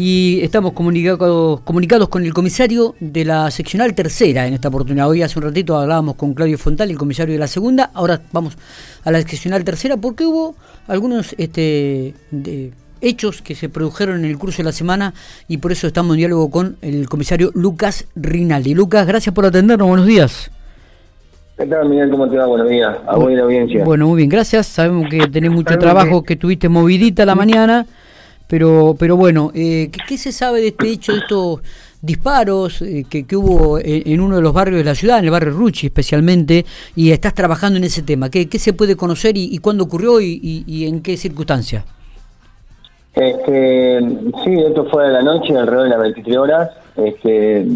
Y estamos comunicados, comunicados con el comisario de la seccional tercera en esta oportunidad. Hoy hace un ratito hablábamos con Claudio Fontal, el comisario de la segunda. Ahora vamos a la seccional tercera porque hubo algunos este, hechos que se produjeron en el curso de la semana y por eso estamos en diálogo con el comisario Lucas Rinaldi. Lucas, gracias por atendernos. Buenos días. ¿Qué tal, Miguel? ¿Cómo te va? Buenos días. A vos y la audiencia. Bueno, muy bien, gracias. Sabemos que tenés mucho trabajo, que tuviste movidita la mañana. Pero, pero bueno, eh, ¿qué, se sabe de este hecho, de estos disparos eh, que, hubo en, uno de los barrios de la ciudad, en el barrio Ruchi especialmente, y estás trabajando en ese tema? ¿Qué, qué se puede conocer y, cuándo ocurrió y, en qué circunstancias? Este, sí, esto fue de la noche, alrededor de las 23 horas, este,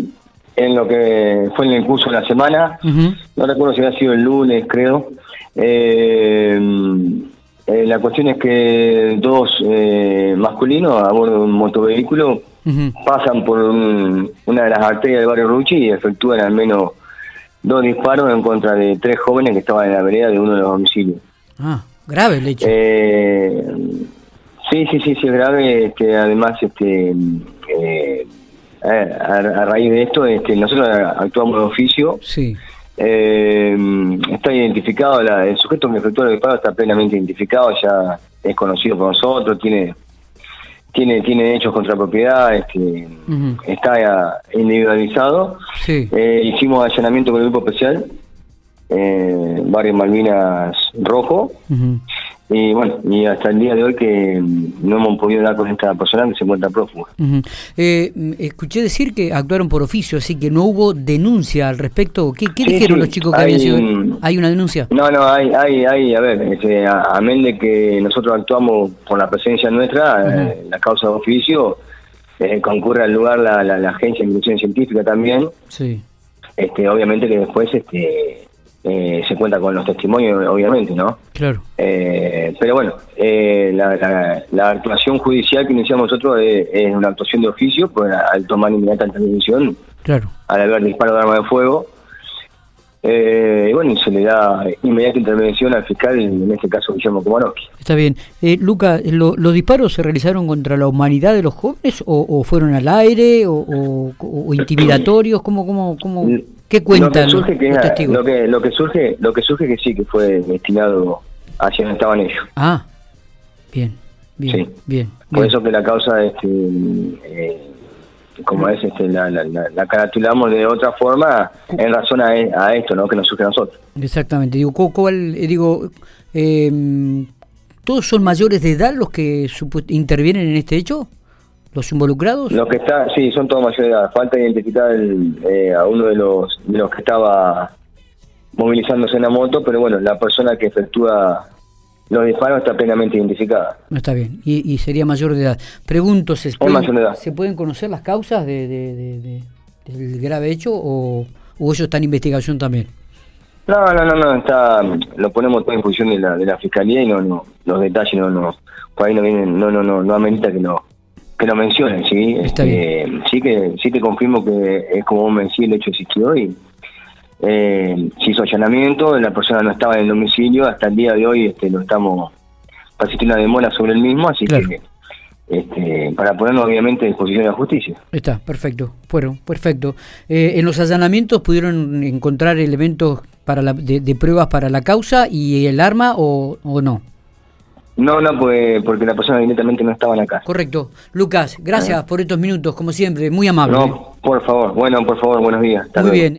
en lo que fue en el curso de la semana. No recuerdo si había sido el lunes, creo. Eh, eh, la cuestión es que dos eh, masculinos a bordo de un motovehículo pasan por una de las arterias del barrio Ruchi y efectúan al menos dos disparos en contra de tres jóvenes que estaban en la vereda de uno de los domicilios. Ah, grave el hecho. Eh, sí, sí, sí, sí, es grave. que además, este, eh, a, a, raíz de esto, este, nosotros actuamos de oficio. Sí. Eh, está identificado, el sujeto que efectuó el disparo está plenamente identificado, ya es conocido por nosotros, tiene tiene tiene hechos contra propiedad, este, está individualizado. Eh, hicimos allanamiento con el grupo especial, eh, Barrio Malvinas Rojo, y bueno, y hasta el día de hoy que no hemos podido dar con esta persona que se encuentra prófuga. Eh, escuché decir que actuaron por oficio, así que no hubo denuncia al respecto. ¿Qué, dijeron los chicos que habían sido? ¿Hay una denuncia? No, no, hay, hay, hay a ver, este, amén de que nosotros actuamos por la presencia nuestra, eh, la causa de oficio, eh, concurre al lugar la, la, agencia de inclusión científica también. Sí. Este, obviamente que después este eh, se cuenta con los testimonios, obviamente, ¿no? Claro. Eh, pero bueno, eh, la, actuación judicial que iniciamos nosotros es, una actuación de oficio, pues al tomar inmediata intervención, claro. al haber disparo de arma de fuego, y bueno, se le da inmediata intervención al fiscal, en este caso Guillermo Komarowski. Está bien. Luca, ¿los disparos se realizaron contra la humanidad de los jóvenes o, fueron al aire o, intimidatorios? ¿Cómo, cómo, cómo? ¿Qué cuentan lo que surge que, Lo que, lo que surge, lo que surge que sí que fue destinado hacia donde estaban ellos. Ah, bien, bien, bien. Por eso que la causa, este, eh, como es, este, la, la, la, caratulamos de otra forma en razón a, esto, ¿no? Que nos surge a nosotros. Exactamente. Digo, ¿cuál, eh, digo, eh, todos son mayores de edad los que intervienen en este hecho? Los involucrados? Los que está, sí, son todos mayores de edad. Falta identificar eh, a uno de los, de los que estaba movilizándose en la moto, pero bueno, la persona que efectúa los disparos está plenamente identificada. Está bien, y, sería mayor de edad. Pregunto, ¿se, ¿se pueden conocer las causas de, del grave hecho o, o eso está en investigación también? No, no, no, no, está, lo ponemos todo en función de la, de la fiscalía y no, no, los detalles no, no, por ahí no vienen, no, no, no, no amerita que no, que lo mencionen, sí. Este, sí que sí te confirmo que es como vos me decís, el hecho existió y eh, se hizo allanamiento, la persona no estaba en el domicilio, hasta el día de hoy este, lo estamos pasando una demora sobre el mismo, así que este, para ponernos obviamente a disposición de la justicia. Está, perfecto, bueno, perfecto. Eh, en los allanamientos pudieron encontrar elementos para la, de, pruebas para la causa y el arma o, o no? No, no, pues, porque la persona evidentemente no estaba en acá. Correcto. Lucas, gracias por estos minutos, como siempre, muy amable. No, por favor, bueno, por favor, buenos días. muy bien.